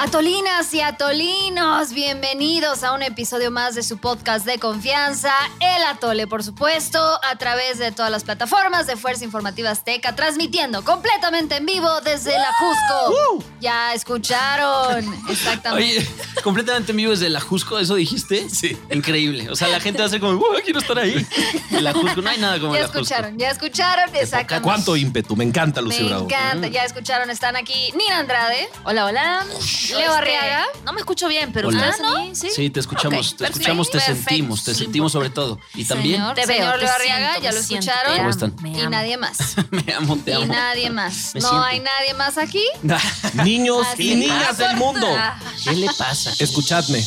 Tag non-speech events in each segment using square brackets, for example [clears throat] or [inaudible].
Atolinas y atolinos, bienvenidos a un episodio más de su podcast de confianza, El Atole, por supuesto, a través de todas las plataformas de Fuerza Informativa Azteca, transmitiendo completamente en vivo desde la Jusco. Ya escucharon, exactamente. Oye, completamente en vivo desde la Jusco, ¿eso dijiste? Sí. Increíble. O sea, la gente hace como, "Uy, quiero estar ahí. En la Jusco, no hay nada como Ya la Jusco. escucharon, ya escucharon, exactamente. ¿Cuánto ímpetu? Me encanta, Lucy Me Bravo. encanta, ya escucharon, están aquí Nina Andrade, Hola, hola. Leo Este, Arriaga. No me escucho bien, pero Hola. ustedes a mí, ¿sí? Sí, te escuchamos, Ok, te escuchamos, te Perfecto. sentimos, te sentimos sobre todo. Y también, señor, Te veo, señor te Leo Arriaga, siento, ya me lo siento, escucharon. te ¿Cómo amo, están? me Y amo. nadie más. [laughs] me amo, te Y amo. nadie más. Me no siento. hay nadie más aquí. [laughs] Niños Así y niñas del mundo, Ah, ¿Qué le pasa? escuchadme.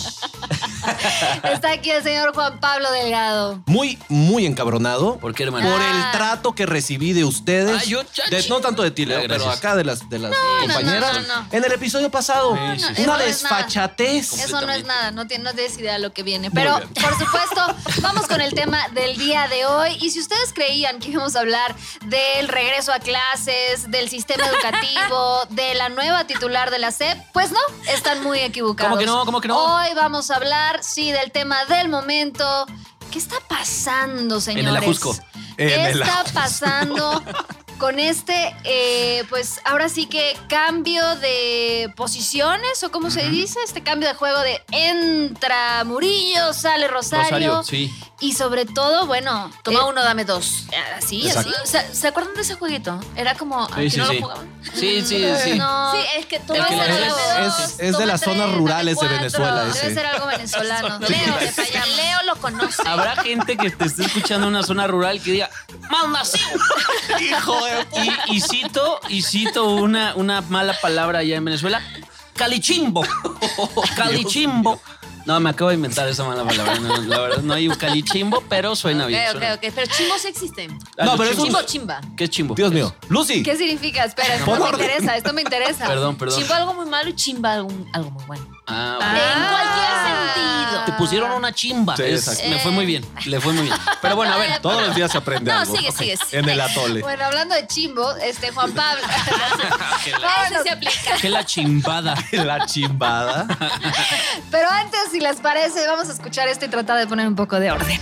Está aquí el señor Juan Pablo Delgado. Muy, muy encabronado ¿Por qué, hermano? por Ah. el trato que recibí de ustedes. Ah, yo, chachi. De- no tanto de ti, Leo, Ah, pero gracias. acá de las, de las no, compañeras. no, no. En el episodio pasado. Sí, sí, Una no es. Eso no es nada, no, tiene- no tienes idea de lo que viene. Pero, por supuesto, [laughs] vamos con el tema del día de hoy. Y si ustedes creían que íbamos a hablar del regreso a clases, del sistema educativo, [laughs] de la nueva titular de la SEP, pues no, están muy equivocados. ¿Cómo que no? ¿Cómo que no? Hoy vamos a hablar, sí, del tema del momento. ¿Qué está pasando, señores? el Ajusco. ¿Qué En el está pasando [laughs] con este, eh, pues ahora sí que cambio de posiciones o cómo se dice, este cambio de juego de entra Murillo, sale Rosario, Rosario, sí. Y sobre todo, bueno, Toma eh, uno, dame dos. así, así. ¿Se, se acuerdan de ese jueguito? Era como. Sí, ¿que sí, no sí. lo jugaban? [laughs] Sí, sí, sí. No, Sí, es que tú El que vas a le- dame es- dos, es de toma las zonas rurales de Venezuela, ese. debe ser algo venezolano. [laughs] Leo, Leo lo conoce. Habrá gente que te esté escuchando en una zona rural que diga, ¡Malnacido! [laughs] Hijo de Y, y cito, y cito una, una mala palabra allá en Venezuela. Calichimbo. Calichimbo. No, me acabo de inventar esa mala palabra. No, la verdad, no hay un calichimbo, pero suena bien. Ok, ok, suena- ok. Pero chimbos existen. Ah, No, pero chimbos. Chimbo, chimba. ¿Qué es chimbo? Dios mío. Lucy. ¿Qué significa? Espera, esto me orden. interesa, esto me interesa. Perdón, perdón. Chimbo algo muy malo y chimba algo, algo muy bueno. Ah, Ah. bueno. En cualquier sentido. Te pusieron una chimba. Sí, Es- exacto. me fue muy bien. Le fue muy bien. Pero bueno, a ver. Todos los días se aprende No, algo. sigue, sigue, sigue. En el atole. Bueno, hablando de chimbo, este Juan Pablo. [laughs] Que la, se aplica. que la chimbada. [laughs] La chimbada. Pero antes, si les parece, vamos a escuchar esto y tratar de poner un poco de orden.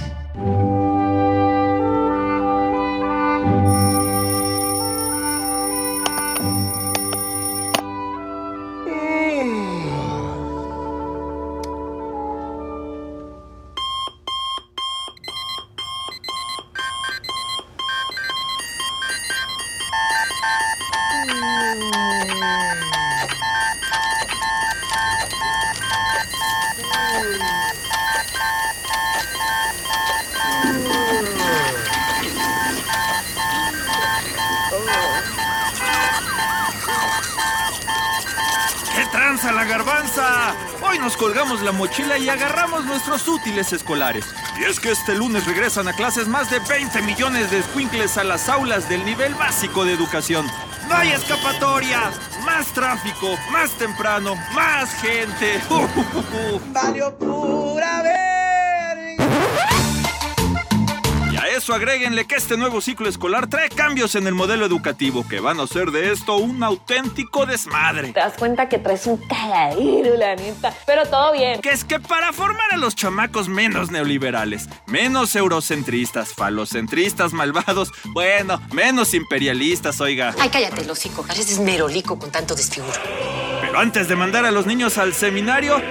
Y agarramos nuestros útiles escolares. Y es que este lunes regresan a clases más de 20 millones de escuincles a las aulas del nivel básico de educación. ¡No hay escapatoria! Más tráfico, más temprano, más gente. [laughs] Valió pura eso agréguenle que este nuevo ciclo escolar trae cambios en el modelo educativo que van a hacer de esto un auténtico desmadre. te das cuenta que traes un cagadero, la neta. Pero todo bien. Que es que para formar a los chamacos menos neoliberales, menos eurocentristas, falocentristas malvados, bueno, menos imperialistas, oiga. Ay, cállate, los hocico. Pareces merolico con tanto desfiguro. Pero antes de mandar a los niños al seminario,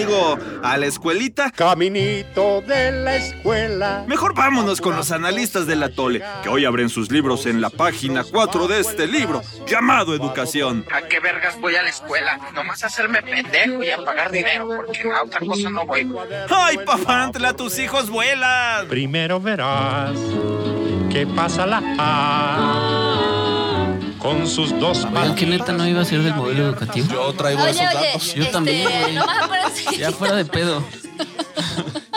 digo, a la escuelita, Caminito de la escuela. mejor vámonos con los analistas del atole, que hoy abren sus libros en la página 4 de este libro, llamado Educación. ¿A qué vergas voy a la escuela? Nomás a hacerme pendejo y a pagar dinero, porque a otra cosa no voy. ¡Ay, papantla, tus hijos vuelan! Primero verás que pasa la A con sus dos ¿Vean que neta no iba a ser del modelo educativo? Yo traigo Oye, esos oye. datos. Yo este, también, güey. Nomás Ya fuera de pedo.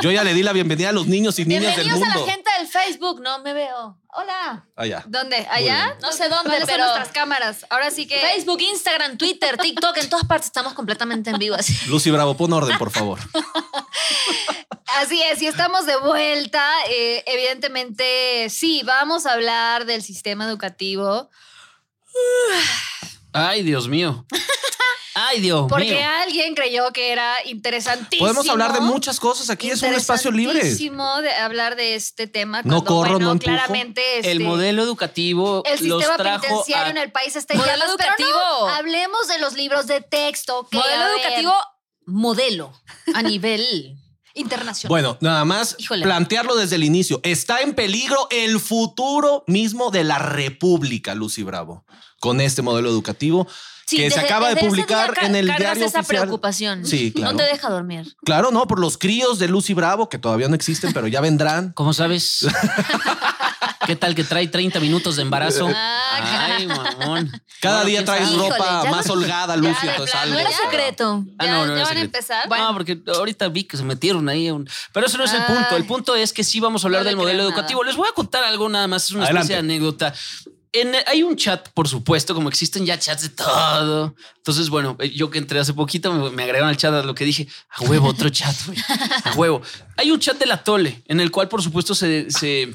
Yo ya le di la bienvenida a los niños y niñas del Bienvenidos a mundo. la gente del Facebook. No me veo. Hola. Allá. ¿Dónde? ¿Allá? No sé dónde, ¿Cuáles son pero- nuestras cámaras? Ahora sí que... Facebook, Instagram, Twitter, TikTok, en todas partes estamos completamente en vivo. Así. Lucy Bravo, pon orden, por favor. [laughs] Así es, y estamos de vuelta. Eh, evidentemente, sí, vamos a hablar del sistema educativo. Ay, Dios mío. [laughs] Ay, Dios Porque mío. alguien creyó que era interesantísimo. Podemos hablar de muchas cosas. Aquí es un espacio libre. Interesantísimo de hablar de este tema. No cuando, corro, bueno, no empujo. claramente este, El modelo educativo el los sistema trajo penitenciario a- en el país está llamas, pero no, hablemos de los libros de texto. Que, Modelo educativo, modelo a nivel. [laughs] internacional. Bueno, nada más Híjole. plantearlo desde el inicio. Está en peligro el futuro mismo de la República, Lucy Bravo, con este modelo educativo Sí, que se acaba de publicar en el diario esa oficial. preocupación. Sí, claro. No te deja dormir. Claro, no, por los críos de Lucy Bravo, que todavía no existen, pero ya vendrán. ¿Cómo sabes? [laughs] ¿Qué tal que trae 30 minutos de embarazo? Ah, Ay, mamón. Cada Bueno, día traes. Híjole, ropa ya más no- holgada, ya Lucy, entonces algo. No era ya. secreto. Ah, ¿Ya, no, no ya es van a secreto. empezar? No, porque ahorita vi que se metieron ahí. un- Pero eso no es el Ay. punto. El punto es que sí vamos a hablar No del modelo educativo. Les voy a contar algo nada más. Es una Adelante. especie de anécdota. En- hay un chat, por supuesto, como existen ya chats de todo. Entonces, bueno, eh, yo que entré hace poquito me, me agregaron al chat a lo que dije. A huevo, otro chat, güey. A huevo. Hay un chat de la Tole, en el cual, por supuesto, se, se,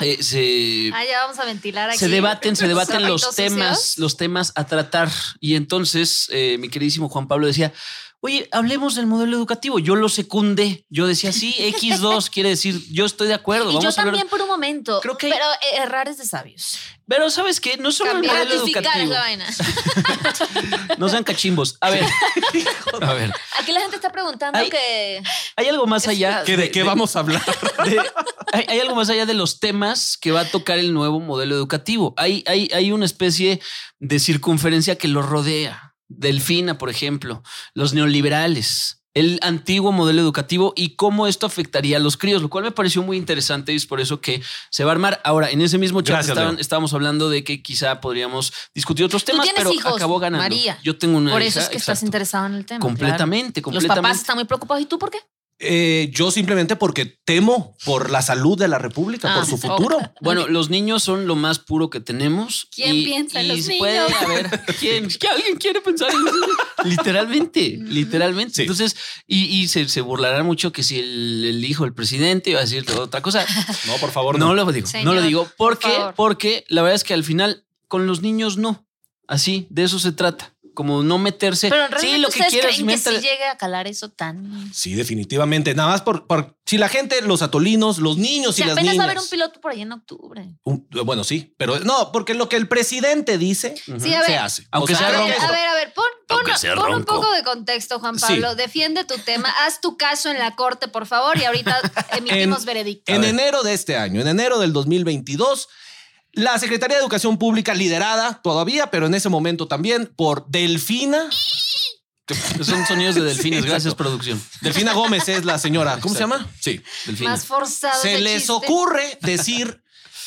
eh, se, Ah, ya vamos a ventilar aquí. se debaten, se debaten [laughs] los temas, los temas a tratar. Y entonces eh, mi queridísimo Juan Pablo decía, oye, hablemos del modelo educativo. Yo lo secundé. Yo decía, sí, X2 quiere decir, yo estoy de acuerdo. Y yo vamos a ver. también por un momento. Creo que Pero errar es de sabios. Pero ¿sabes qué? No solo el Cambiar, modelo Ratificar es educativo. la vaina. [laughs] No sean cachimbos. A ver, [laughs] a ver, Aquí la gente está preguntando que. hay algo más allá. ¿Qué, ¿De qué vamos a hablar? de- hay, hay algo más allá de los temas que va a tocar el nuevo modelo educativo. Hay, hay, hay una especie de circunferencia que lo rodea. Delfina, por ejemplo, los neoliberales, el antiguo modelo educativo y cómo esto afectaría a los críos, lo cual me pareció muy interesante y es por eso que se va a armar. Ahora, en ese mismo chat Gracias, estaban- Leo. estábamos hablando de que quizá podríamos discutir otros temas, pero hijos, acabó ganando. María. Yo tengo una Por hija, eso es que estás interesado en el tema. Completamente, claro. Los completamente. papás están muy preocupados. ¿Y tú por qué? Eh, yo simplemente porque temo por la salud de la República, Ah, por su ok. futuro. Bueno, los niños son lo más puro que tenemos. ¿Quién y, piensa en los puede niños? haber [laughs] quién, que alguien quiere pensar en los niños. [laughs] Literalmente, literalmente. Sí. Entonces, y, y se, se burlarán mucho que si el, el hijo del presidente iba a decir otra cosa. [laughs] No, por favor, No no. lo digo, Señor, no lo digo. ¿Por por qué? favor. Porque la verdad es que al final con los niños no. Así, de eso se trata. Como no meterse. Pero sí, lo que quieras. creen que métale. sí llegue a calar eso tan. Sí, definitivamente. Nada más por, por si la gente, los atolinos, los niños Si y las apenas va a niñas. haber un piloto por ahí en octubre. Un- bueno, sí, pero no, porque lo que el presidente dice Sí, se ver. hace. Aunque O sea, sea A ver, ronco. a ver, a ver, pon, pon- pon un poco de contexto, Juan Sí. Pablo. Defiende tu tema, haz tu caso en la corte, por favor, y ahorita [laughs] emitimos En- veredicto. En enero de este año, en enero del 2022, la Secretaría de Educación Pública, liderada todavía, pero en ese momento también por Delfina. [laughs] Son sonidos de delfines. Sí, Gracias, exacto. producción. Delfina Gómez es la señora. ¿Cómo se llama? Sí. Delfines. Más forzado. Se les chiste. ocurre decir.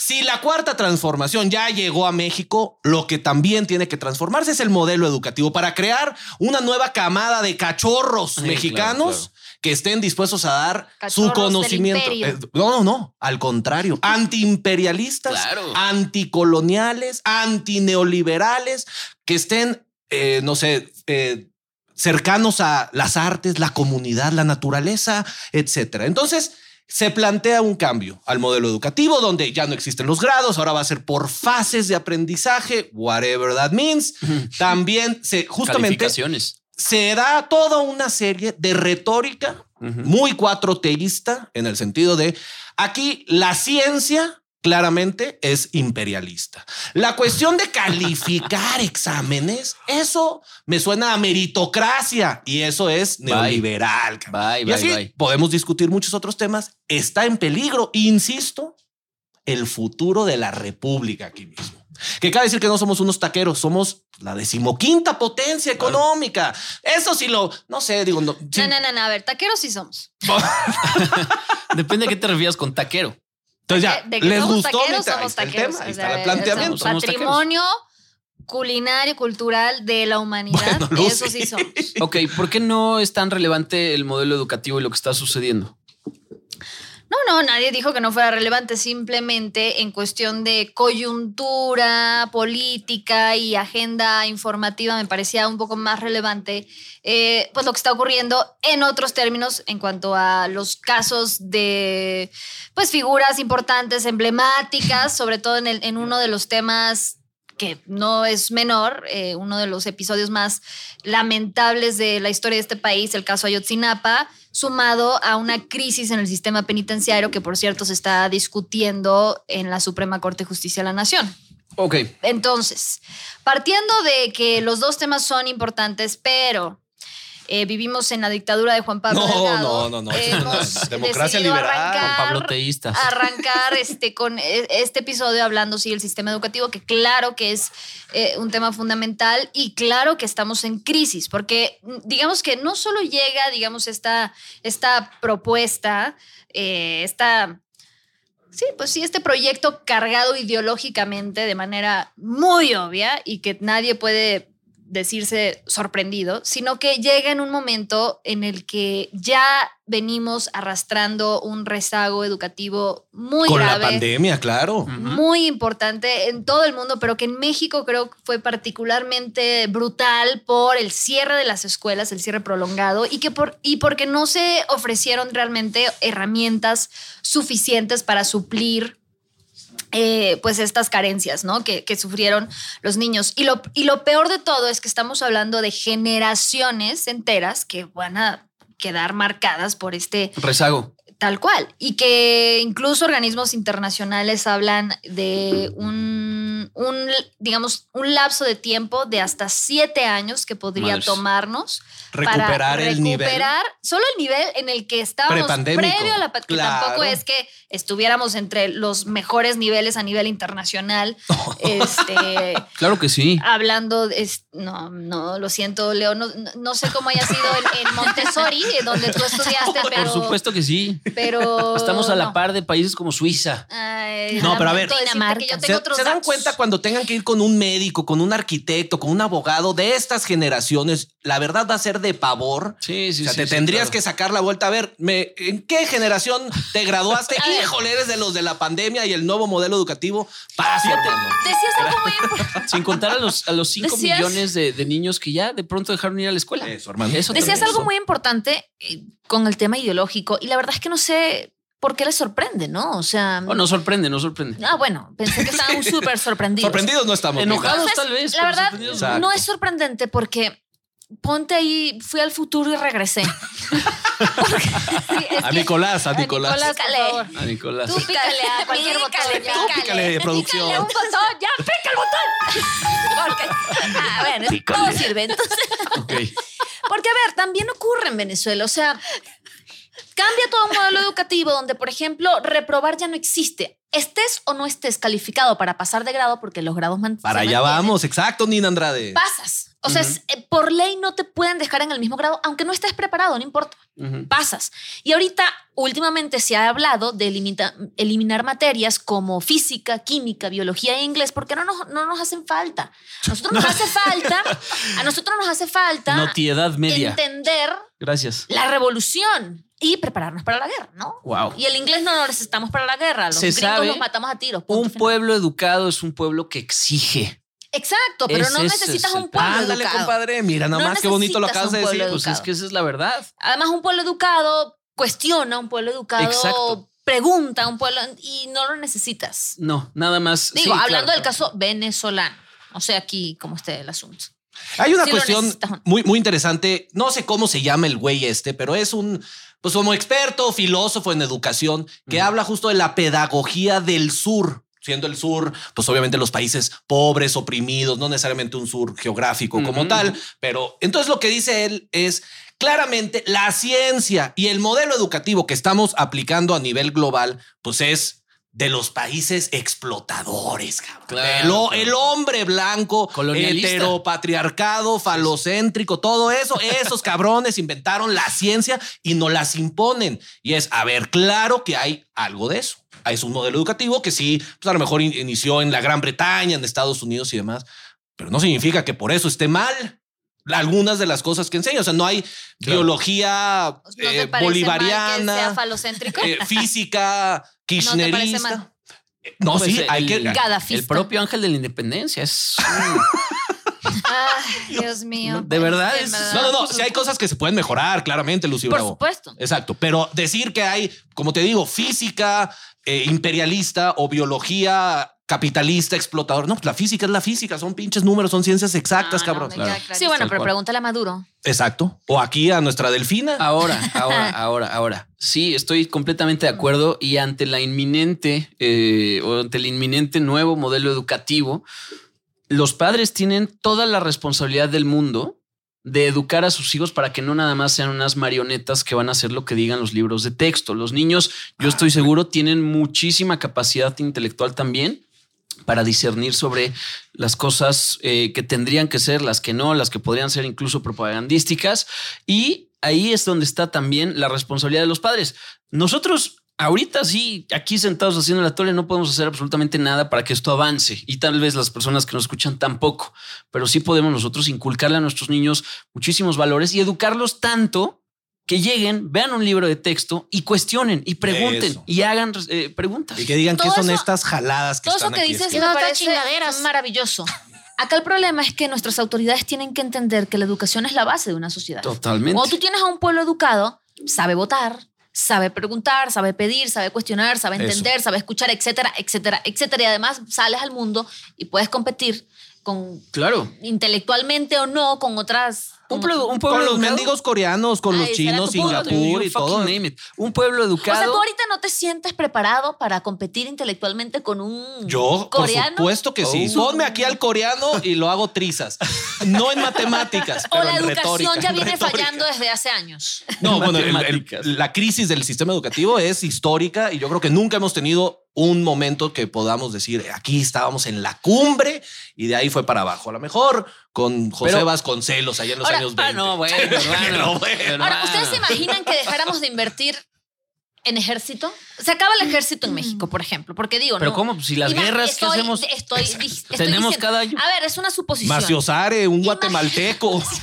Si la cuarta transformación ya llegó a México, lo que también tiene que transformarse es el modelo educativo para crear una nueva camada de cachorros Sí, mexicanos claro, claro. Que estén dispuestos a dar Cachorros su conocimiento. Eh, no, no, no, al contrario, [laughs] antiimperialistas, Claro. anticoloniales, antineoliberales, que estén, eh, no sé, eh, cercanos a las artes, la comunidad, la naturaleza, etcétera. Entonces, se plantea un cambio al modelo educativo donde ya no existen los grados, ahora va a ser por fases de aprendizaje, whatever that means. [laughs] También se justamente. Se da toda una serie de retórica muy cuatroteísta en el sentido de aquí la ciencia claramente es imperialista. La cuestión de calificar [laughs] exámenes, eso me suena a meritocracia y eso es neoliberal. cabrón. Bye, y bye, así bye. podemos discutir muchos otros temas. Está en peligro, insisto, el futuro de la república aquí. Que cabe decir que no somos unos taqueros, somos la decimoquinta potencia económica. Eso sí lo, no sé, digo, no, sí. No, no, no, no, a ver, taqueros sí somos. [laughs] Depende a qué te refieras con taquero. Entonces ya, De- de que les somos gustó taqueros, somos está taqueros. tema, o sea, está el planteamiento. Somos taqueros. patrimonio culinario, cultural de la humanidad. Bueno. Eso sí somos. Ok, ¿por qué no es tan relevante el modelo educativo y lo que está sucediendo? No, no, nadie dijo que no fuera relevante, simplemente en cuestión de coyuntura política y agenda informativa me parecía un poco más relevante, eh, pues lo que está ocurriendo en otros términos en cuanto a los casos de, pues figuras importantes, emblemáticas, sobre todo en, uno de los temas que no es menor, eh, uno de los episodios más lamentables de la historia de este país, el caso Ayotzinapa, sumado a una crisis en el sistema penitenciario que, por cierto, se está discutiendo en la Suprema Corte de Justicia de la Nación. Ok. Entonces, partiendo de que los dos temas son importantes, pero eh, vivimos en la dictadura de Juan Pablo No, Delgado, no, no, no, es una hemos [laughs] democracia decidido liberal, arrancar- Juan Pablo Teístas. arrancar este, con e- este episodio hablando sí del sistema educativo, que claro que es eh, un tema fundamental y claro que estamos en crisis, porque mm, digamos que no solo llega, digamos, esta, esta propuesta, eh, esta... Sí, pues sí, este proyecto cargado ideológicamente de manera muy obvia y que nadie puede decirse sorprendido, sino que llega en un momento en el que ya venimos arrastrando un rezago educativo muy Con grave la pandemia, claro. muy importante en todo el mundo, pero que en México creo que fue particularmente brutal por el cierre de las escuelas, el cierre prolongado, y, que por, y porque no se ofrecieron realmente herramientas suficientes para suplir eh, pues estas carencias, ¿no? Que, que sufrieron los niños. Y lo, y lo peor de todo es que estamos hablando de generaciones enteras que van a quedar marcadas por este Rezago. Tal cual. Y que incluso organismos internacionales hablan de un, un, digamos, un lapso de tiempo de hasta siete años que podría tomarnos Recuperar para el nivel. recuperar solo el nivel en el que estábamos previo a la pandemia. Claro. tampoco es que estuviéramos entre los mejores niveles a nivel internacional. [laughs] este, [laughs] Claro que sí. hablando, de- es- no, no, lo siento, Leo, no, no- sé cómo haya sido en, en Montessori, [laughs] donde tú estudiaste, pero... Por supuesto que sí. Pero Estamos a la no. par de países como Suiza. Ay, No, pero a ver. que yo ¿Se, tengo otros se dan datos. Cuando tengan que ir con un médico, con un arquitecto, con un abogado de estas generaciones? La verdad va a ser de pavor. Sí, sí, o sea, sí, te sí, tendrías claro. que sacar la vuelta. A ver, me- ¿en qué generación te graduaste? [laughs] Híjole, eres de los de la pandemia y el nuevo modelo educativo. Hermano. Decías algo muy [laughs] importante. Sin contar a los, a los 5 Decías- millones de, de niños que ya de pronto dejaron ir a la escuela. Eso, hermano. Eso Decías algo muy importante eh, con el tema ideológico y la verdad es que no sé por qué les sorprende, ¿no? O sea, Oh, no sorprende, no sorprende. ah, bueno, pensé que estaban [laughs] súper sorprendidos. Sorprendidos no estamos. Enojados. Entonces, tal vez. La verdad, Exacto. no es sorprendente porque ponte ahí, fui al futuro y regresé. [laughs] Sí, es A que- Nicolás, a a Nicolás. por favor. A Nicolás. Tú pícale a cualquier botón. ya. Tú pícale, producción. Pícale un botón, ya, pica el botón. Porque, ah, bueno, todo sirve. Entonces, Ok. porque, a ver, también ocurre en Venezuela. O sea, cambia todo un modelo educativo donde, por ejemplo, reprobar ya no existe. Estés o no estés calificado para pasar de grado, porque los grados man- Para allá mantienen, vamos, exacto, Nina Andrade. Pasas. O sea, eh, por ley no te pueden dejar en el mismo grado, aunque no estés preparado, no importa. Ujú. Pasas. Y ahorita, últimamente se ha hablado de elimita- eliminar materias como física, química, biología e inglés, porque no nos, no nos hacen falta. A nosotros nos [laughs] hace falta, a nosotros nos hace falta Notiedad media. entender Gracias. la revolución y prepararnos para la guerra, ¿no? Wow. Y el inglés no lo necesitamos para la guerra. Los Se gringos sabe, los matamos a tiros. Un final. pueblo educado es un pueblo que exige. Exacto, pero no es- necesitas un pueblo Ándale, educado. compadre. Mira, nada No más qué bonito lo acabas de decir. Pues es que esa es la verdad. Además, un pueblo educado cuestiona, un pueblo educado Exacto. pregunta, un pueblo y no lo necesitas. No, nada más. Digo, sí, hablando claro, del claro. caso venezolano. No sé aquí cómo esté el asunto. Hay una Sí cuestión muy, muy interesante. No sé cómo se llama el güey este, pero es un, pues como experto, filósofo en educación, que habla justo de la pedagogía del sur. Siendo el sur, pues obviamente los países pobres, oprimidos, no necesariamente un sur geográfico como tal, pero entonces lo que dice él es claramente la ciencia y el modelo educativo que estamos aplicando a nivel global, pues es de los países explotadores, cabrón. Claro, el, hombre blanco, heteropatriarcado, falocéntrico, todo eso, esos [laughs] cabrones inventaron la ciencia y nos las imponen. Y es, a ver, claro que hay algo de eso. Es un modelo educativo que sí, pues a lo mejor in- inició en la Gran Bretaña, en Estados Unidos y demás, pero no significa que por eso esté mal. Algunas de las cosas que enseña, o sea, no hay Claro. biología ¿No te eh, bolivariana, falocéntrico? eh, [laughs] física, ¿No kirchnerista. mal? No, Pues sí, el- hay que. Gadafista. El propio ángel de la independencia es. [laughs] Ay, Dios mío. De verdad, es- No, no, no. Sí hay cosas que se pueden mejorar, claramente, Lucy Por Bravo. supuesto. Exacto. Pero decir que hay, como te digo, física eh, imperialista o biología capitalista, explotador. No, pues la física es la física, son pinches números, son ciencias exactas, Ah, no, cabrón. Sí, bueno, Tal pero cual. pregúntale a Maduro. Exacto. O aquí a nuestra delfina. Ahora, [laughs] ahora, ahora, ahora. Sí, estoy completamente de acuerdo y ante la inminente eh, o ante el inminente nuevo modelo educativo, los padres tienen toda la responsabilidad del mundo de educar a sus hijos para que no nada más sean unas marionetas que van a hacer lo que digan los libros de texto. Los niños, yo estoy seguro, tienen muchísima capacidad intelectual también para discernir sobre las cosas eh, que tendrían que ser, las que no, las que podrían ser incluso propagandísticas. Y ahí es donde está también la responsabilidad de los padres. Nosotros ahorita sí, aquí sentados haciendo la tole, no podemos hacer absolutamente nada para que esto avance y tal vez las personas que nos escuchan tampoco, pero sí podemos nosotros inculcarle a nuestros niños muchísimos valores y educarlos tanto que lleguen, vean un libro de texto y cuestionen y pregunten Eso. y hagan eh, preguntas. Y que digan qué son eso- estas jaladas que Todo eso están que aquí dices me No, chingaderas. maravilloso. [laughs] Acá el problema es que nuestras autoridades tienen que entender que la educación es la base de una sociedad. Totalmente. Cuando tú tienes a un pueblo educado, sabe votar, sabe preguntar, sabe pedir, sabe cuestionar, sabe Eso. entender, sabe escuchar, etcétera, etcétera, etcétera. Y además sales al mundo y puedes competir con Claro. intelectualmente o no con otras. Un, con- pueblo, un pueblo Con los educado. mendigos coreanos, con los Ay, chinos. Singapur y todo. Un pueblo O educado. sea, tú ahorita no te sientes preparado para competir intelectualmente con un Yo, por coreano. supuesto que sí. Oh. Ponme aquí al coreano y lo hago trizas. No en matemáticas, [laughs] o pero la en educación retórica. ya en viene retórica. fallando desde hace años. No, bueno, el- el- Matemáticas. la crisis del sistema educativo es histórica y yo creo que nunca hemos tenido un momento que podamos decir aquí estábamos en la cumbre y de ahí fue para abajo. A lo mejor con José Pero- Vasconcelos allá en los Ahora- años Ah, 20. no, [laughs] bueno, hermano. bueno. Ahora, ¿ustedes se imaginan que dejáramos de invertir en ejército? Se acaba el ejército en México, por ejemplo, porque digo, Pero no. ¿cómo? Si las guerras que hacemos Estoy, estoy- [laughs] estoy tenemos diciendo- cada año. A ver, es una suposición. Maciosare, un guatemalteco. [laughs]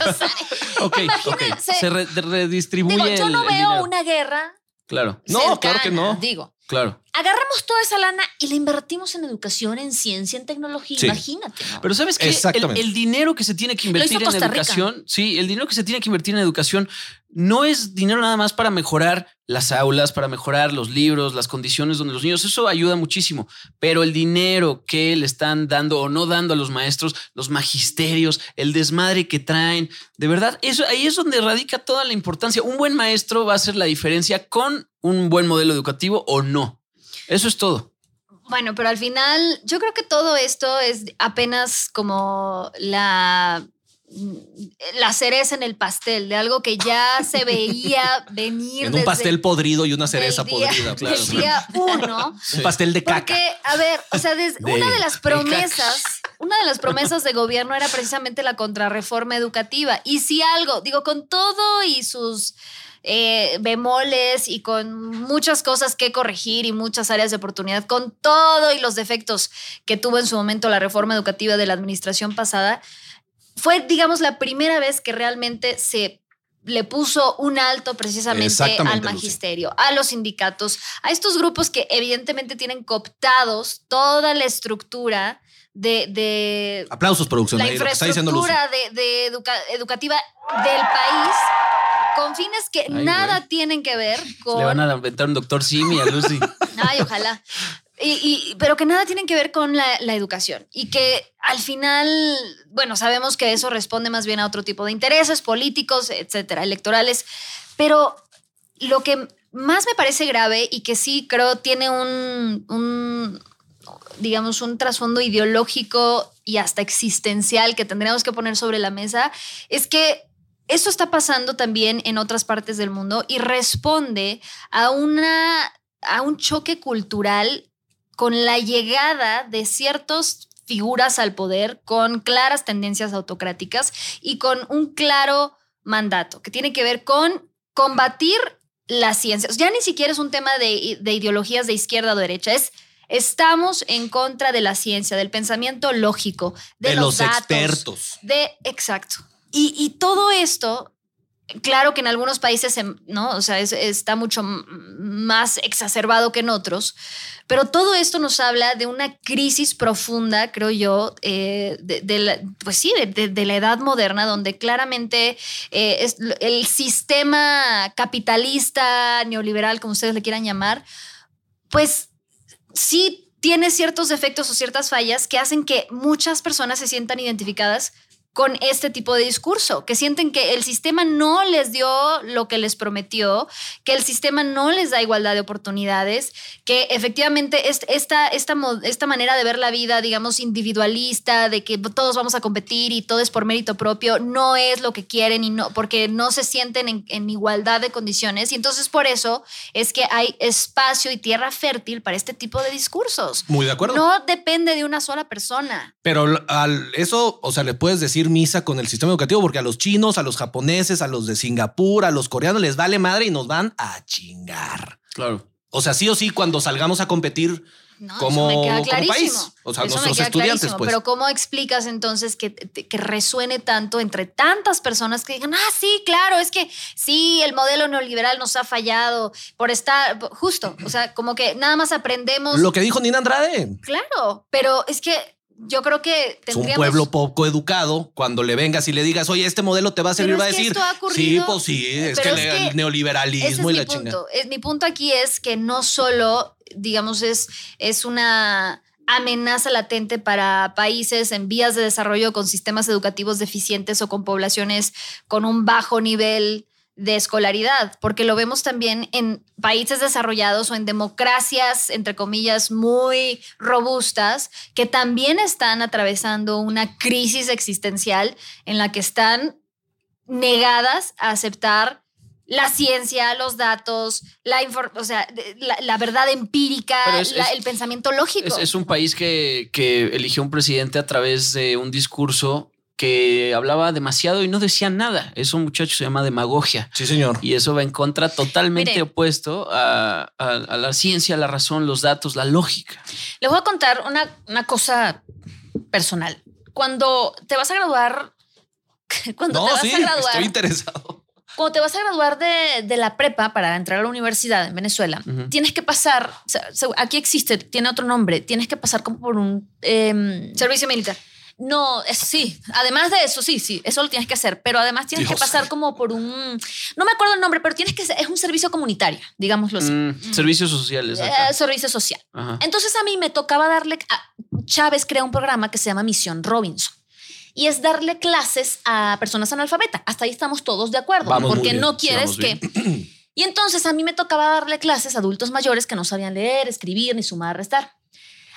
Ok, ok. Imagínense- Se re- redistribuye Digo, yo no el veo una guerra. Claro, No, cercana, claro que no. Digo, claro. Agarramos toda esa lana y la invertimos en educación, en ciencia, en tecnología. Sí. Imagínate, ¿no? Pero ¿sabes qué? El, el dinero que se tiene que invertir en educación, sí, el dinero que se tiene que invertir en educación no es dinero nada más para mejorar las aulas, para mejorar los libros, las condiciones donde los niños, eso ayuda muchísimo, pero el dinero que le están dando o no dando a los maestros, los magisterios, el desmadre que traen, de verdad, eso ahí es donde radica toda la importancia. Un buen maestro va a hacer la diferencia con un buen modelo educativo o no. Eso es todo. Bueno, pero al final yo creo que todo esto es apenas como la la cereza en el pastel de algo que ya se [laughs] veía venir En un desde pastel podrido y una cereza día- podrida. claro. del día uno. Un pastel de caca. Porque, a ver, o sea, De- una de las de promesas, una de las promesas de gobierno era precisamente la contrarreforma educativa. Y si algo, digo, con todo y sus eh, bemoles y con muchas cosas que corregir y muchas áreas de oportunidad, con todo y los defectos que tuvo en su momento la reforma educativa de la administración pasada, fue, digamos, la primera vez que realmente se le puso un alto precisamente al Lucy. magisterio, a los sindicatos, a estos grupos que evidentemente tienen cooptados toda la estructura de, de Aplausos, producción. la infraestructura de, de educa- educativa del país con fines que Ay, nada güey. tienen que ver con... [laughs] Le van a inventar un doctor Simi a Lucy. [laughs] Ay, ojalá. Y, y- pero que nada tienen que ver con la, la educación y que al final, bueno, sabemos que eso responde más bien a otro tipo de intereses políticos, etcétera, electorales, pero lo que más me parece grave y que sí creo tiene un, un, digamos, un trasfondo ideológico y hasta existencial que tendríamos que poner sobre la mesa es que esto está pasando también en otras partes del mundo y responde a una a un choque cultural con la llegada de ciertas figuras al poder con claras tendencias autocráticas y con un claro mandato que tiene que ver con combatir las ciencias. Ya ni siquiera es un tema de, de ideologías de izquierda o derecha, es estamos en contra de la ciencia, del pensamiento lógico, de, De los, los datos, expertos. de, exacto. Y, todo esto, claro que en algunos países, ¿no? O sea, es- está mucho más exacerbado que en otros, pero todo esto nos habla de una crisis profunda, creo yo, eh, de, la, pues sí, de, la edad moderna, donde claramente eh, es el sistema capitalista, neoliberal, como ustedes le quieran llamar, pues sí tiene ciertos efectos o ciertas fallas que hacen que muchas personas se sientan identificadas con este tipo de discurso, que sienten que el sistema no les dio lo que les prometió, que el sistema no les da igualdad de oportunidades, que efectivamente es- esta, esta, esta manera de ver la vida, digamos, individualista, de que todos vamos a competir y todo es por mérito propio, no es lo que quieren y no, porque no se sienten en, en igualdad de condiciones. Y entonces por eso es que hay espacio y tierra fértil para este tipo de discursos. Muy de acuerdo. No depende de una sola persona. Pero al eso, o sea, le puedes decir misa con el sistema educativo porque a los chinos, a los japoneses, a los de Singapur, a los coreanos les vale madre y nos van a chingar. Claro. O sea, sí o sí, cuando salgamos a competir No, como, eso me queda como clarísimo. país. O sea, Eso me nuestros queda estudiantes, pues. Pero ¿cómo explicas entonces que, que resuene tanto entre tantas personas que digan, ah, sí, claro, es que sí, el modelo neoliberal nos ha fallado por estar, justo, o sea, como que nada más aprendemos. Lo que dijo Nina Andrade. Claro, pero es que yo creo que Es un tendríamos... pueblo poco educado. Cuando le vengas y le digas, oye, este modelo te va a servir, va a decir, esto ha sí, pues sí, es que el, es que el neoliberalismo Ese es y mi la punto. chinga. Es- mi punto aquí es que no solo, digamos, es, es una amenaza latente para países en vías de desarrollo con sistemas educativos deficientes o con poblaciones con un bajo nivel de escolaridad, porque lo vemos también en países desarrollados o en democracias, entre comillas, muy robustas, que también están atravesando una crisis existencial en la que están negadas a aceptar la ciencia, los datos, la, o sea, la, la verdad empírica, Pero es- la- es- el pensamiento lógico. Es, es un país que, que eligió un presidente a través de un discurso que hablaba demasiado y no decía nada. Eso, muchachos, se llama demagogia. Sí, señor. Y eso va en contra totalmente Mire. opuesto a, a- a la ciencia, la razón, los datos, la lógica. Les voy a contar una, una cosa personal. Cuando te vas a graduar, [laughs] cuando No, te vas sí, a graduar, estoy interesado. cuando te vas a graduar de, de la prepa para entrar a la universidad en Venezuela, tienes que pasar, o sea, se- aquí existe, tiene otro nombre, tienes que pasar como por un... em, Servicio militar. No, es- sí, además de eso, sí, sí, eso lo tienes que hacer, pero además tienes que pasar como por un, no me acuerdo el nombre, pero tienes que, es un servicio comunitario, digámoslo así, Mm, servicios sociales. Eh, servicio social. Ajá. Entonces a mí me tocaba darle, a- Chávez crea un programa que se llama Misión Robinson. Y es darle clases a personas analfabetas. Hasta ahí estamos todos de acuerdo. Vamos porque bien, no quieres que... [clears throat] Y entonces a mí me tocaba darle clases a adultos mayores que no sabían leer, escribir, ni sumar, restar.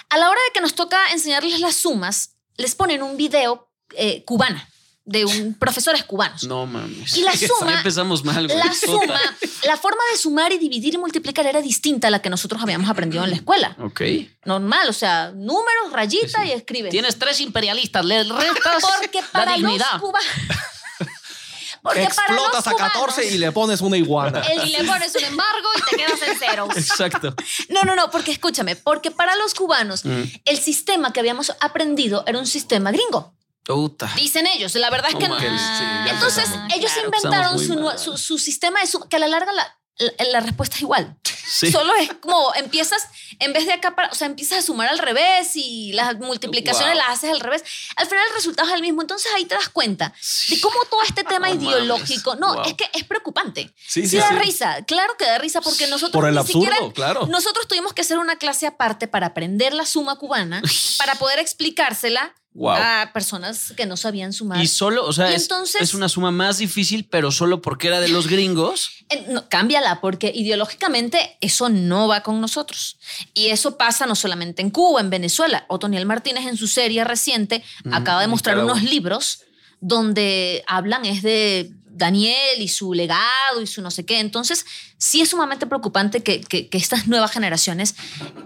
A la hora de que nos toca enseñarles las sumas, les ponen un video eh, cubana, de un, [laughs] profesores cubanos. No mames. Y la [laughs] suma- empezamos mal, güey. La suma, la forma de sumar y dividir y multiplicar era distinta a la que nosotros habíamos aprendido en la escuela. Ok. Normal, o sea, números, rayita y escribe. Tienes tres imperialistas, le restas [laughs] Porque la para los dignidad. cubanos. Porque para los Explotas a 14 cubanos, y le pones una iguana. el- Y le pones un embargo y te quedas en ceros. [laughs] Exacto. No, no, no, porque escúchame, porque para los cubanos Mm. el sistema que habíamos aprendido era un sistema gringo. Puta. Dicen ellos, la verdad es que No sí, Entonces, ellos Claro, inventaron su, su, su sistema de que a la larga la, la, la respuesta es igual. [laughs] Sí. Solo es como empiezas, en vez de acá, para, o sea, empiezas a sumar al revés y las multiplicaciones Wow. las haces al revés. Al final el resultado es el mismo. Entonces ahí te das cuenta de cómo todo este tema mames. ideológico. No, Wow. es que es preocupante. Sí, Sí, sí, da risa. Claro que da risa porque nosotros Por el ni absurdo, siquiera- claro. Nosotros tuvimos que hacer una clase aparte para aprender la suma cubana, [laughs] para poder explicársela Wow. a personas que no sabían sumar. Y solo, o sea, Y es, entonces- es una suma más difícil, pero solo porque era de los gringos. [laughs] No, cámbiala, porque ideológicamente eso no va con nosotros. Y eso pasa no solamente en Cuba, en Venezuela. Otoniel Martínez en su serie reciente Mm, acaba de mostrar unos libros donde hablan es de Daniel y su legado y su no sé qué. Entonces, sí es sumamente preocupante que, que- que estas nuevas generaciones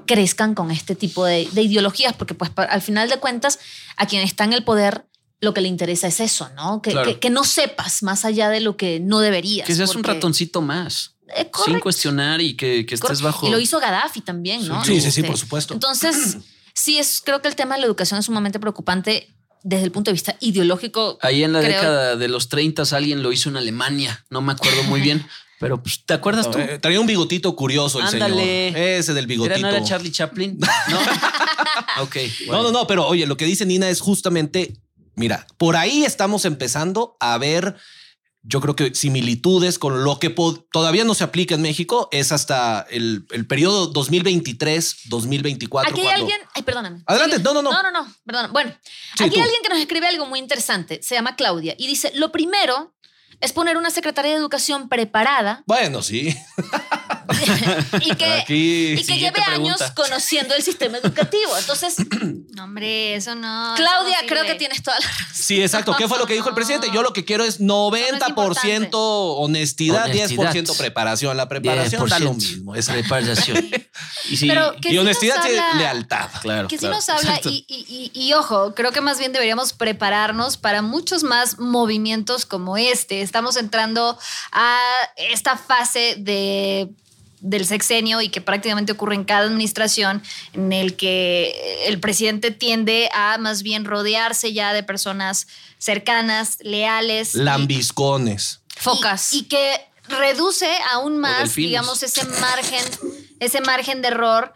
crezcan con este tipo de, de ideologías, porque pues al final de cuentas, a quien está en el poder, lo que le interesa es eso, ¿no? Que, Claro. que- que no sepas más allá de lo que no deberías. Que seas un ratoncito más. Eh, Sin cuestionar y que, que estés bajo. Y lo hizo Gaddafi también, ¿no? Sí, sí, sí, por supuesto. Entonces, sí, es, creo que el tema de la educación es sumamente preocupante desde el punto de vista ideológico. Ahí en la creo- década de los 30 alguien lo hizo en Alemania. No me acuerdo muy bien. [laughs] Pero pues, ¿te acuerdas tú? Eh, Traía un bigotito curioso el Ándale. señor. Ese del ¿Era, bigotito. ¿No era Charlie Chaplin? [laughs] No. [laughs] ok. No, no, no, pero oye, lo que dice Nina es justamente, mira, por ahí estamos empezando a ver yo creo que similitudes con lo que todavía no se aplica en México es hasta el, el periodo 2023-2024. Aquí hay cuando- alguien. Ay, perdóname. Adelante, no, no, no. No, no, no, perdón. Bueno, Sí, aquí tú. hay alguien que nos escribe algo muy interesante. Se llama Claudia y dice: Lo primero es poner una secretaria de educación preparada Bueno, sí. [laughs] [laughs] y que, Aquí. y que lleve años conociendo el sistema educativo. Entonces, [clears throat] No, hombre, eso no. Claudia, eso creo que tienes toda la razón. Sí, exacto. ¿Qué fue lo que dijo el presidente? Yo lo que quiero es 90% honestidad, Honestidad. 10% preparación. La preparación da lo 10%. mismo. Esa- Preparación. [laughs] Y sí, Pero que Y honestidad, habla- lealtad. claro. Que sí claro, nos habla y, y- y- y ojo, creo que más bien deberíamos prepararnos para muchos más movimientos como este. Estamos entrando a esta fase de del sexenio y que prácticamente ocurre en cada administración en el que el presidente tiende a más bien rodearse ya de personas cercanas, leales, y- Lambiscones. Focas. y, y que reduce aún más, digamos, ese margen, ese margen de error,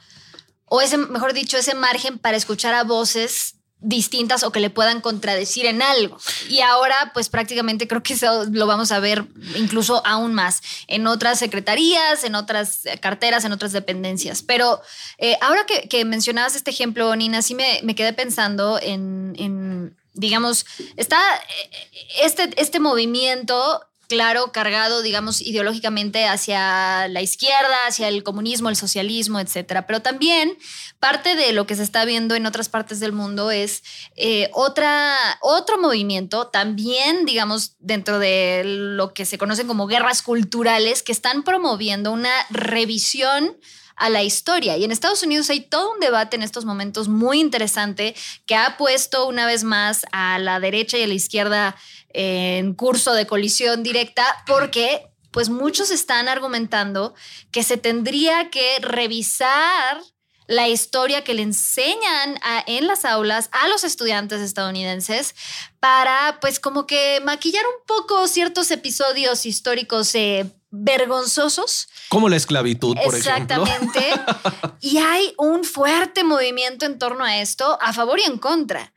o ese, mejor dicho, ese margen para escuchar a voces distintas o que le puedan contradecir en algo. Y ahora, pues prácticamente creo que eso lo vamos a ver incluso aún más en otras secretarías, en otras carteras, en otras dependencias. Pero eh, ahora que, que mencionabas este ejemplo, Nina, sí me, me quedé pensando en, en, digamos, está eh, este, este movimiento claro, cargado, digamos, ideológicamente hacia la izquierda, hacia el comunismo, el socialismo, etcétera. Pero también parte de lo que se está viendo en otras partes del mundo es eh, otro movimiento, también, digamos, dentro de lo que se conocen como guerras culturales, que están promoviendo una revisión a la historia. Y en Estados Unidos hay todo un debate en estos momentos muy interesante que ha puesto una vez más a la derecha y a la izquierda en curso de colisión directa porque pues muchos están argumentando que se tendría que revisar la historia que le enseñan a- en las aulas a los estudiantes estadounidenses para pues como que maquillar un poco ciertos episodios históricos eh, vergonzosos Como la esclavitud, por ejemplo. Exactamente. [laughs] y hay un fuerte movimiento en torno a esto, a favor y en contra.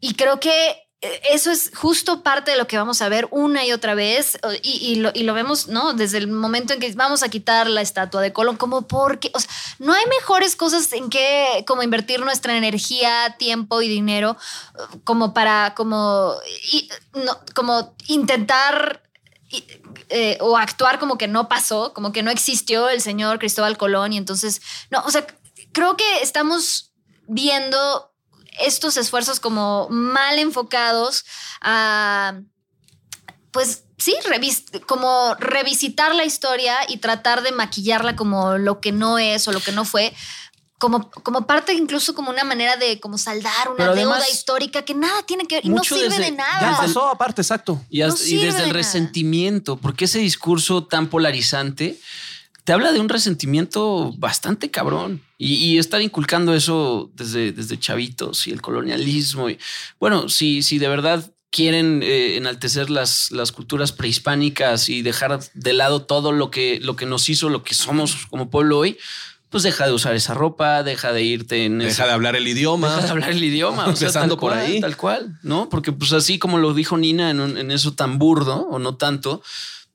Y creo que eso es justo parte de lo que vamos a ver una y otra vez. Y, lo, vemos, ¿no? Desde el momento en que vamos a quitar la estatua de Colón, como porque, no hay mejores cosas en que como invertir nuestra energía, tiempo y dinero como para, como, como intentar eh, o actuar como que no pasó, como que no existió el señor Cristóbal Colón y entonces, no, o sea, creo que estamos viendo estos esfuerzos como mal enfocados a, pues sí, revis- como revisitar la historia y tratar de maquillarla como lo que no es o lo que no fue. Como, como parte incluso como una manera de como saldar una deuda histórica que nada tiene que ver y no mucho sirve desde- de nada. Ya pasó, aparte, exacto. Y, hasta- No y sirve desde el nada. resentimiento, porque ese discurso tan polarizante te habla de un resentimiento bastante cabrón. Y, y estar inculcando eso desde, desde chavitos y el colonialismo. Y, bueno, si, si de verdad quieren eh, enaltecer las, las culturas prehispánicas y dejar de lado todo lo que, lo que nos hizo, lo que somos como pueblo hoy, pues deja de usar esa ropa, deja de irte en Deja de hablar el idioma. Deja de hablar el idioma. o sea, Empezando tal por cual, ahí. Tal cual, ¿no? Porque pues así como lo dijo Nina en, un- en eso tan burdo o no tanto,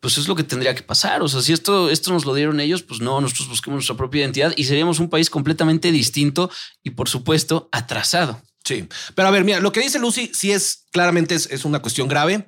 pues es lo que tendría que pasar. O sea, si esto, esto nos lo dieron ellos, pues no, nosotros busquemos nuestra propia identidad y seríamos un país completamente distinto y por supuesto atrasado. Sí, pero a ver, mira, lo que dice Lucy sí es claramente es, es una cuestión grave,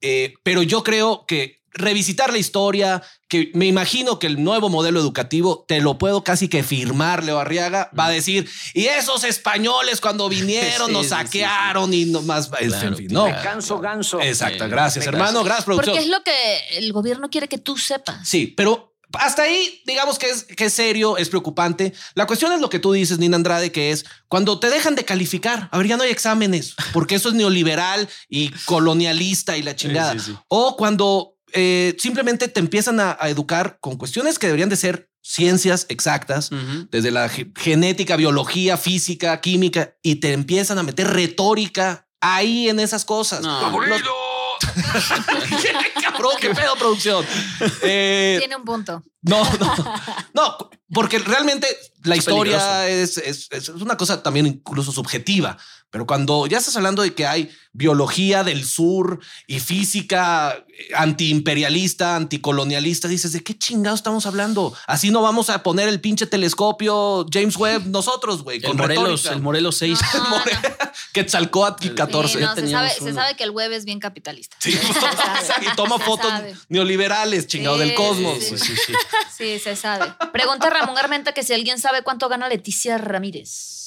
eh, pero yo creo que revisitar la historia, que me imagino que el nuevo modelo educativo, te lo puedo casi que firmar, Leo Arriaga, va a decir, y esos españoles cuando [laughs] vinieron Sí, nos sí, sí, saquearon y no más, en Claro, fin, ¿no? claro. Ganso, ganso. Exacto, Sí, gracias, hermano, gracias, producción. Porque es lo que el gobierno quiere que tú sepas. Sí, pero hasta ahí, digamos que es, que es serio, es preocupante. La cuestión es lo que tú dices, Nina Andrade, que es cuando te dejan de calificar. A ver, ya no hay exámenes, porque eso es neoliberal y [laughs] colonialista y la chingada. sí, sí. O cuando eh, simplemente te empiezan a, a educar con cuestiones que deberían de ser ciencias exactas, desde la ge- genética, biología, física, química, y te empiezan a meter retórica ahí en esas cosas. No. Los- Cabrón, qué pedo, producción. Eh, Tiene un punto. no, no, no, porque realmente la Es historia es, es, es una cosa también incluso subjetiva, Pero cuando ya estás hablando de que hay biología del sur y física eh, antiimperialista, anticolonialista, dices, ¿de qué chingados estamos hablando? Así no vamos a poner el pinche telescopio James Webb [laughs] nosotros, güey. El con Morelos, retórica. el Morelos 6. [laughs] El More- [laughs] Quetzalcóatl El- 14. Sí, ya no, se, sabe, se uno. sabe que el web es bien capitalista. Sí, sabe, y toma se fotos sabe. neoliberales, chingado, Sí, del cosmos. sí, güey. Sí, sí. Sí, se sabe. Pregunta Ramón Armenta que si alguien sabe cuánto gana Leticia Ramírez.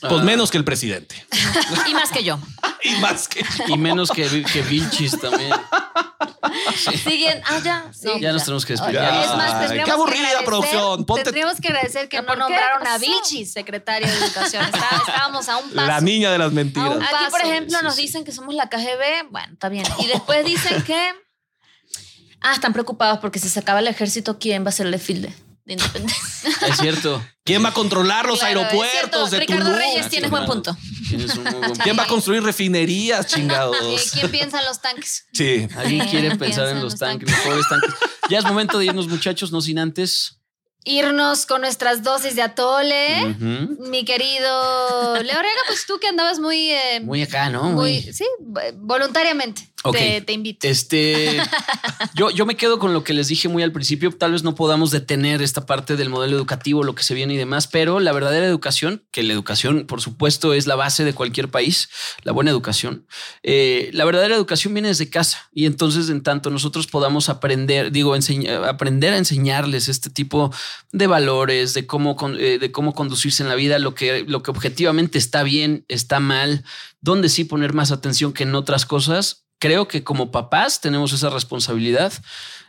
Pues menos que el presidente. Y más que yo. [laughs] Y más que. Y menos que, que Vilchis también. Siguen. Ah, ya. Sí, ya nos tenemos que despedir. Es más, qué aburrida agradecer- producción. Ponte- Tendríamos que agradecer que ¿Pero no nombraron ¿Qué a? Vilchis, secretario de Educación. Está- estábamos a un paso. La niña de las mentiras. Aquí, por ejemplo, Sí, nos sí. dicen que somos la KGB. Bueno, está bien. Y [laughs] después dicen que. Ah, están preocupados porque si se acaba el ejército, ¿quién va a ser el desfile de independencia? Es cierto. ¿Quién va a controlar los Claro, aeropuertos de Ricardo Tulum? Reyes, tienes buen punto. Tienes un muy buen punto. ¿Quién va a construir refinerías, [laughs] Eh, chingados? ¿Quién piensa en los tanques? Sí. Alguien quiere ¿Quién pensar piensa en los tanques, los pobres tanques. Ya es momento de irnos, muchachos, no sin antes. Irnos con nuestras dosis de atole. Mi querido Leo Orega, pues tú que andabas muy... eh, Muy acá, ¿no? muy- Muy. sí, voluntariamente te, te invito. Este, [laughs] yo, yo me quedo con lo que les dije muy al principio. Tal vez no podamos detener esta parte del modelo educativo, lo que se viene y demás, pero la verdadera educación, que la educación, por supuesto, es la base de cualquier país, la buena educación. eh, la verdadera educación viene desde casa y entonces, en tanto nosotros podamos aprender, digo, enseña- aprender a enseñarles este tipo de valores, de cómo, eh, de cómo conducirse en la vida, lo que, lo que objetivamente está bien, está mal, dónde sí poner más atención que en otras cosas. Creo que como papás tenemos esa responsabilidad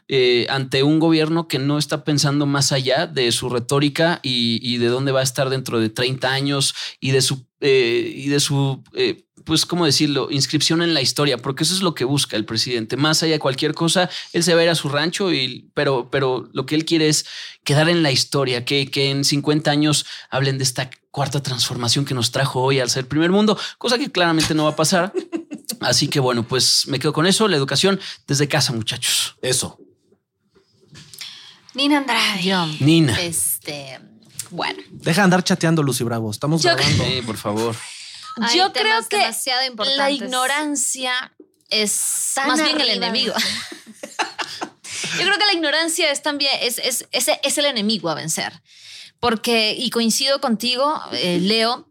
eh, ante un gobierno que no está pensando más allá de su retórica y, y de dónde va a estar dentro de 30 años y de su, eh, y de su pues, ¿cómo decirlo? Inscripción en la historia, porque eso es lo que busca el presidente. Más allá de cualquier cosa, él se va a ir a su rancho, y, pero, pero lo que él quiere es quedar en la historia, que, que en 50 años hablen de esta cuarta transformación que nos trajo hoy al ser primer mundo, cosa que claramente no va a pasar. Así que bueno, pues me quedo con eso, la educación desde casa, muchachos. Eso. Nina Andrade. Yo. Nina. Este. Bueno. Deja de andar chateando, Lucy Bravo. Estamos Yo- grabando. Sí, por favor. Hay Yo creo que. La ignorancia es más bien el enemigo. [laughs] Yo creo que la ignorancia es también es, es, es, es el enemigo a vencer. Porque, y coincido contigo, eh, Leo,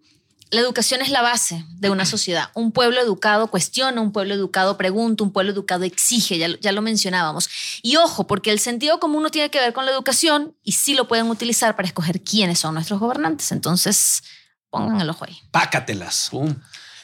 la educación es la base de una sociedad. Un pueblo educado cuestiona, un pueblo educado pregunta, un pueblo educado exige, ya, lo- ya lo mencionábamos. Y ojo, porque el sentido común no tiene que ver con la educación y sí lo pueden utilizar para escoger quiénes son nuestros gobernantes. Entonces, pongan el ojo ahí. Pácatelas.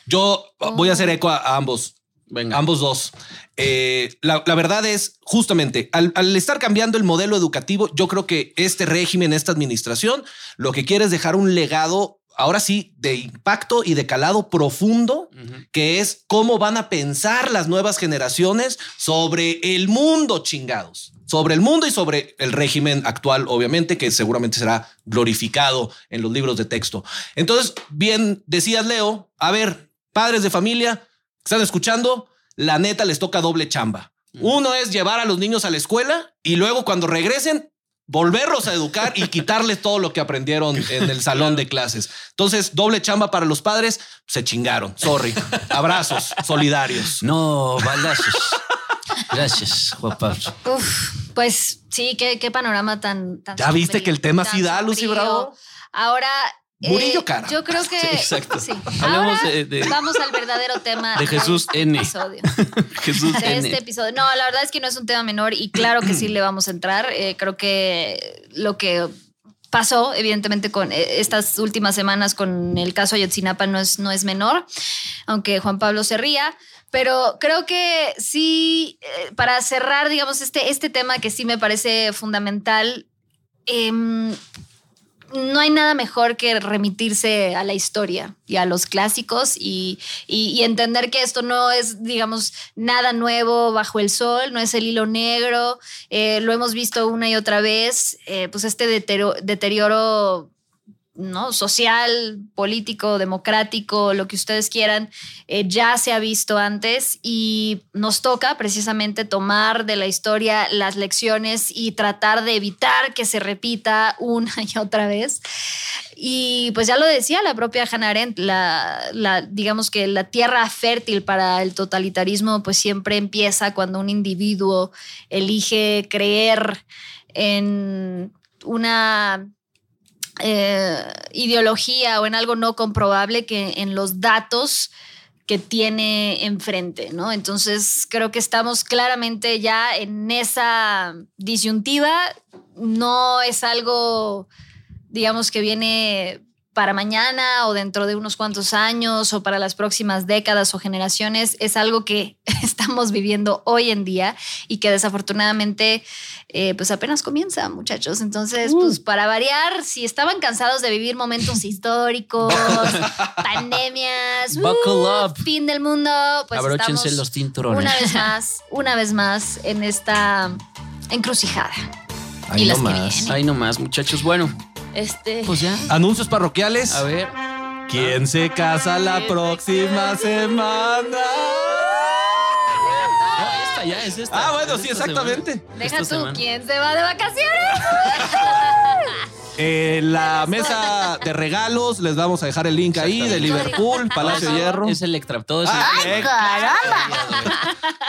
Yo voy a hacer eco a, a ambos. Venga. Ambos dos. Eh, la, la verdad es, justamente, al, al estar cambiando el modelo educativo, yo creo que este régimen, esta administración, lo que quiere es dejar un legado, ahora sí, de impacto y de calado profundo, que es cómo van a pensar las nuevas generaciones sobre el mundo, chingados. Sobre el mundo y sobre el régimen actual, obviamente, que seguramente será glorificado en los libros de texto. Entonces, bien decías, Leo, a ver, padres de familia, ¿están escuchando? La neta les toca doble chamba. Uno es llevar a los niños a la escuela y luego cuando regresen, volverlos a educar y quitarles todo lo que aprendieron en el salón de clases. Entonces, doble chamba para los padres, se chingaron. Sorry. Abrazos solidarios. No, balazos. Gracias, Juan Pablo. Uf, pues sí, qué, qué panorama tan, tan ¿Ya viste sombrío, que el tema sí da, Lucy. Bravo? Ahora. Eh, Murillo cara. Yo creo [laughs] que. exacto. sí. [laughs] Ahora de- de- Vamos al verdadero tema de Jesús este N. episodio. [laughs] Jesús de N. este episodio. No, la verdad es que no es un tema menor y claro que sí [clears throat] le vamos a entrar. Eh, creo que lo que pasó, evidentemente, con eh, estas últimas semanas con el caso Ayotzinapa no es, no es menor, aunque Juan Pablo se ría. Pero creo que sí, eh, para cerrar, digamos, este, este tema que sí me parece fundamental, em, no hay nada mejor que remitirse a la historia y a los clásicos y, entender que esto no es, digamos, nada nuevo bajo el sol, no es el hilo negro, eh, lo hemos visto una y otra vez, eh, pues este deterioro, deterioro ¿no? social, político, democrático, lo que ustedes quieran, eh, ya se ha visto antes y nos toca precisamente tomar de la historia las lecciones y tratar de evitar que se repita una y otra vez. Y pues ya lo decía la propia Hannah Arendt, la, la, digamos que la tierra fértil para el totalitarismo pues siempre empieza cuando un individuo elige creer en una eh, ideología o en algo no comprobable que en los datos que tiene enfrente, ¿no? Entonces creo que estamos claramente ya en esa disyuntiva. No es algo, digamos, que viene para mañana o dentro de unos cuantos años o para las próximas décadas o generaciones es algo que [laughs] estamos viviendo hoy en día y que desafortunadamente eh, pues apenas comienza muchachos entonces Uh. pues para variar si estaban cansados de vivir momentos [laughs] históricos [laughs] pandemias Buckle uh, up. fin del mundo pues Abróchense estamos los cinturones. una vez [laughs] más una vez más en esta encrucijada Ahí nomás. Ahí nomás, muchachos. Bueno, Este. pues ya. Anuncios parroquiales. A ver. ¿Quién se casa la próxima semana? No, esta ya es esta. Ah, bueno, Es sí, exactamente. semana. deja Esta tú semana. quién se va de vacaciones [laughs] Eh, la mesa de regalos, les vamos a dejar el link ahí de Liverpool, [laughs] Palacio de Hierro. Es Electra. Todo es Ah, Electra.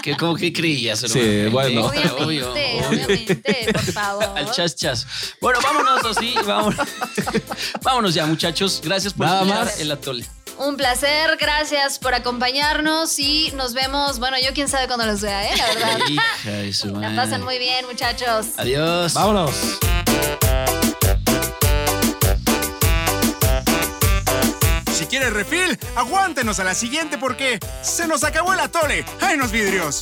¿Qué, ¿Cómo que creías? Sí, bueno. Electra, obvio, obviamente obvio. obviamente por [laughs] favor Al chas chas. Bueno, vámonos así, vámonos. vámonos ya, muchachos. Gracias por Nada más. el atole. Un placer, gracias por acompañarnos y nos vemos, bueno, yo quién sabe cuándo los vea, ¿eh? La verdad. [laughs] Hija de su La pasan muy bien, muchachos. Adiós. Vámonos. Si quieres refil, aguántenos a la siguiente porque se nos acabó el atole. ¡Ay, los vidrios!